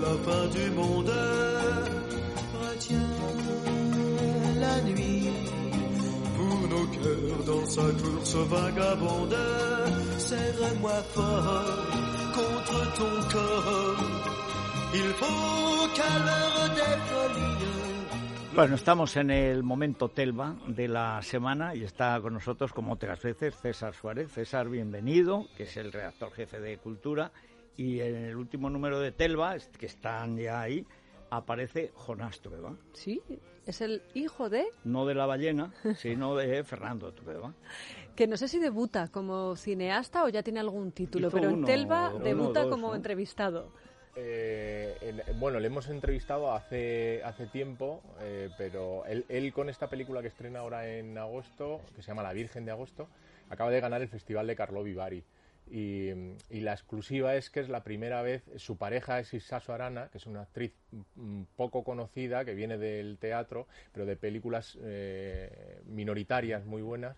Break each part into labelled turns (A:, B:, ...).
A: la fin du monde. Retiens la nuit pour nos cœurs dans sa course vagabonde. Serre-moi fort contre ton corps. Il faut qu'à l'heure des.
B: Bueno, estamos en el momento Telva de la semana y está con nosotros, como otras veces, César Suárez. César, bienvenido, que es el redactor jefe de Cultura. Y en el último número de Telva, que están ya ahí, aparece Jonás Trueba.
C: Sí, es el hijo de...
B: No de la ballena, sino de Fernando Trueba.
C: Que no sé si debuta como cineasta o ya tiene algún título,
B: Hizo
C: pero en Telva
B: uno,
C: debuta
B: dos,
C: como
B: ¿no?
C: entrevistado.
D: Eh, en- bueno, le hemos entrevistado hace, hace tiempo, eh, pero él, él con esta película que estrena ahora en agosto, que se llama La Virgen de Agosto, acaba de ganar el Festival de Carlo Vivari. Y, y la exclusiva es que es la primera vez, su pareja es Isaso Arana, que es una actriz mm, poco conocida, que viene del teatro, pero de películas eh, minoritarias muy buenas,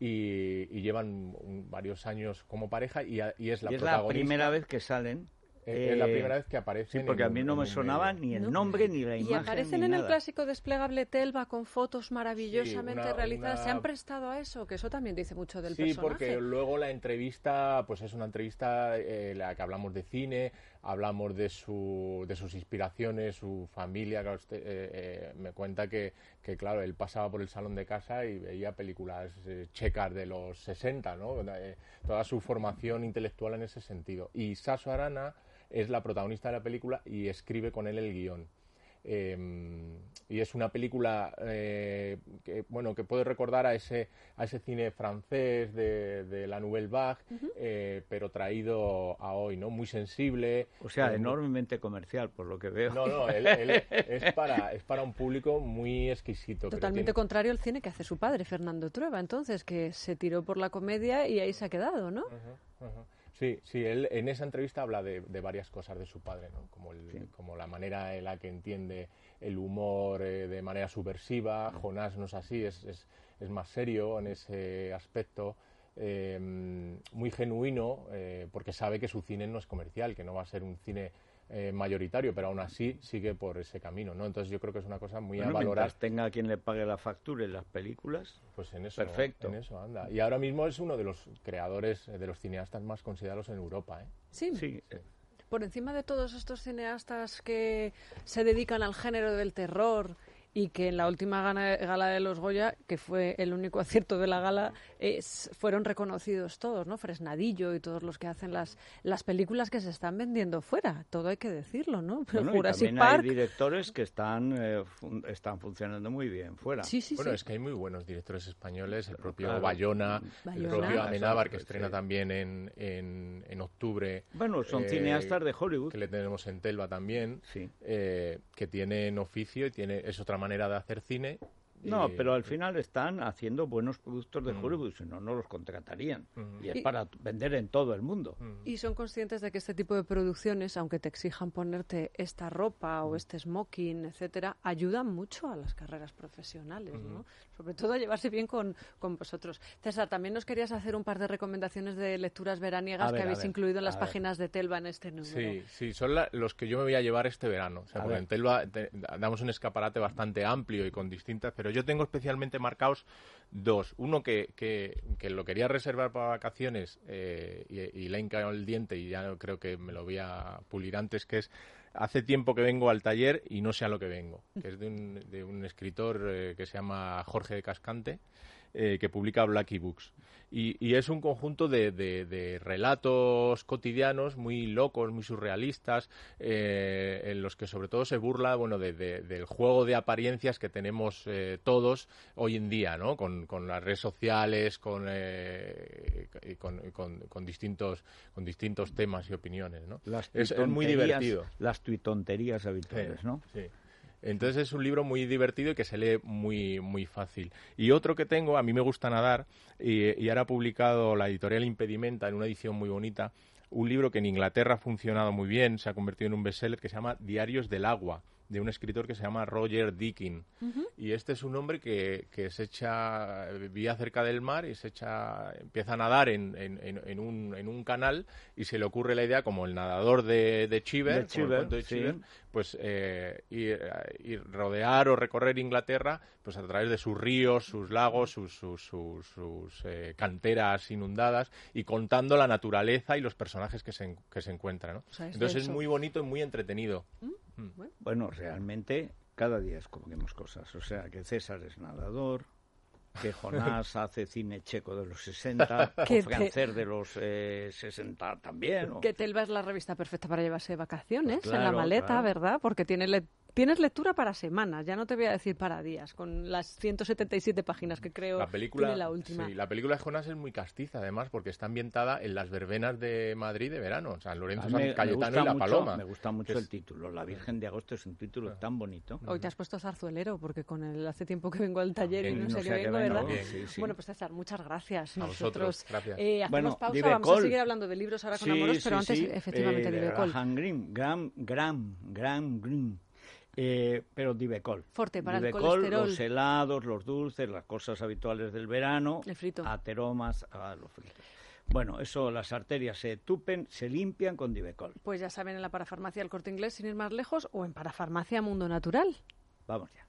D: y, y llevan un- varios años como pareja, y, es la
B: y es la
D: protagonista.
B: primera vez que salen.
D: Eh, es la
B: eh,
D: primera vez que aparecen
B: Sí, porque
D: en
B: a mí no me sonaba ni el
C: ¿No?
B: nombre ni la
C: Y
B: imagen.
C: aparecen
B: ni
C: en el
B: nada.
C: clásico desplegable Telva con fotos maravillosamente
D: una-
C: realizadas. ¿Se
D: una-
C: han prestado a eso? Que eso también dice mucho del
D: Sí,
C: personaje.
D: porque luego la entrevista, pues es una entrevista eh, en la que hablamos de cine, hablamos de, su, de sus inspiraciones, su familia. claro, usted, eh, eh, me cuenta que, que, claro, él pasaba por el salón de casa y veía películas eh, checas de los 60, ¿no? Eh, toda su formación intelectual en ese sentido. Y Saso Arana es la protagonista de la película y escribe con él el guion. Eh, y es una película eh, que bueno que puede recordar a ese a ese cine francés de, de la Nouvelle Vague eh, pero traído a hoy no muy sensible
B: O sea,
D: eh, muy-
B: enormemente comercial, por lo que veo.
D: no no él- él es para es para un público muy exquisito.
C: Totalmente
D: Tiene-
C: contrario al cine que hace su padre, Fernando Trueba, entonces, que se tiró por la comedia y ahí se ha quedado, ¿no?
D: Ujú. Sí, sí, él en esa entrevista habla de, de varias cosas de su padre, ¿no? como, el- como la manera en la que entiende el humor eh, de manera subversiva. Jonás no es así, es, es, es más serio en ese aspecto, eh, muy genuino, eh, porque sabe que su cine no es comercial, que no va a ser un cine eh, mayoritario, pero aún así sigue por ese camino. ¿no? Entonces yo creo que es una cosa muy
B: Bueno,
D: a valorar.
B: mientras tenga quien le pague la factura y las películas.
D: Pues en eso,
B: Perfecto.
D: en eso anda. Y ahora mismo es uno de los creadores, eh, de los cineastas más considerados en Europa. ¿eh?
C: Sí,
B: Sí, eh,
C: por encima de todos estos cineastas que se dedican al género del terror y que en la última gana- gala de los Goya, que fue el único acierto de la gala, es- fueron reconocidos todos, ¿no? Fresnadillo y todos los que hacen las, las películas que se están vendiendo fuera, todo hay que decirlo, ¿no? Pero
B: bueno, y
C: Jurassic
B: también
C: Park,
B: hay directores que están, eh, fun- están funcionando muy bien fuera.
C: sí, sí,
D: Bueno,
C: sí.
D: es que hay muy buenos directores españoles, el propio
B: claro.
D: Bayona, el propio Amenábar, que
B: Sí.
D: estrena también en, en, en octubre.
B: Bueno, son
D: eh,
B: cineastas de Hollywood.
D: Que le tenemos en Telva también,
B: Sí.
D: eh, que tienen oficio y tiene, es otra manera de hacer cine.
B: No,
D: y-
B: pero al final están haciendo buenos productos de
D: Mm.
B: Hollywood, si no, no los contratarían.
D: Mm.
B: Y es
C: Y-
B: para vender en todo el mundo.
C: Y son conscientes de que este tipo de producciones, aunque te exijan ponerte esta ropa o este smoking, etcétera, ayudan mucho a las carreras profesionales, ¿no? Sobre todo a llevarse bien con, con vosotros. César, también nos querías hacer un par de recomendaciones de lecturas veraniegas
B: ver,
C: que habéis
B: ver,
C: incluido en las
D: ver.
C: páginas de Telva en este número.
D: Sí, sí, son la- los que yo me voy a llevar este verano. O sea, porque en Telva te- damos un escaparate bastante amplio y con distintas, pero yo tengo especialmente marcados dos. Uno que, que, que lo quería reservar para vacaciones eh, y, y le he hincado el diente y ya creo que me lo voy a pulir antes, que es hace tiempo que vengo al taller y no sé a lo que vengo, que es de un, de un escritor eh, que se llama Jorge de Cascante, eh, que publica Blacky Books. Y, y es un conjunto de, de- de relatos cotidianos muy locos, muy surrealistas, eh, en los que sobre todo se burla bueno, de- de- del juego de apariencias que tenemos eh, todos hoy en día, ¿no? con, con las redes sociales, con, eh, con, con- con distintos, con distintos temas y opiniones. ¿no?
B: Las
D: Es- es muy divertido.
B: Las tuitonterías habituales,
D: Sí,
B: ¿no?
D: sí. Entonces es un libro muy divertido y que se lee muy, muy fácil. Y otro que tengo, a mí me gusta nadar, y, ahora ha publicado la editorial Impedimenta en una edición muy bonita, un libro que en Inglaterra ha funcionado muy bien, se ha convertido en un bestseller que se llama Diarios del Agua, de un escritor que se llama Roger Deakin. Y este es un hombre que, que se echa, vivía cerca del mar y se echa, empieza a nadar en, en, en, un, en un canal y se le ocurre la idea, como el nadador de, de Chiver, pues eh, ir, rodear o recorrer Inglaterra pues a través de sus ríos, sus lagos, sus, sus, sus, eh, canteras inundadas y contando la naturaleza y los personajes que se, que se encuentran. Entonces es muy bonito y muy entretenido.
B: ¿Mm? Bueno, realmente cada día descubrimos cosas. O sea, que César es nadador, que Jonás hace cine checo de los 60, que francés de los 60 eh, también.
C: Que Telva es la revista perfecta para llevarse vacaciones en la maleta, ¿verdad? Porque tiene Tienes lectura para semanas, ya no te voy a decir para días, con las 177 páginas que creo
D: la película,
C: tiene la última.
D: Sí, la película de Jonás es muy castiza, además, porque está ambientada en las verbenas de Madrid de verano, o sea, Lorenzo San Cayetano y La Paloma.
B: Me gusta mucho el título, La Virgen de Agosto es un título tan bonito.
C: Hoy te has puesto zarzuelero, porque con el hace tiempo que vengo al taller y no, sé qué vengo, ¿verdad? Bueno, pues César, muchas gracias.
D: Nosotros gracias.
C: Eh, hacemos pausa, vamos a seguir hablando de libros ahora con Amoros, pero antes, efectivamente, eh,
B: Divecol. Green, Graham, Graham, Graham Green eh, pero Divecol.
C: Forte para
B: el
C: colesterol.
B: los helados, los dulces, las cosas habituales del verano.
C: El frito.
B: Ateromas, a los fritos. Bueno, eso, las arterias se tupen, se limpian con Divecol.
C: Pues ya saben, en la parafarmacia del Corte Inglés, sin ir más lejos, o en Parafarmacia Mundo Natural.
B: Vamos ya.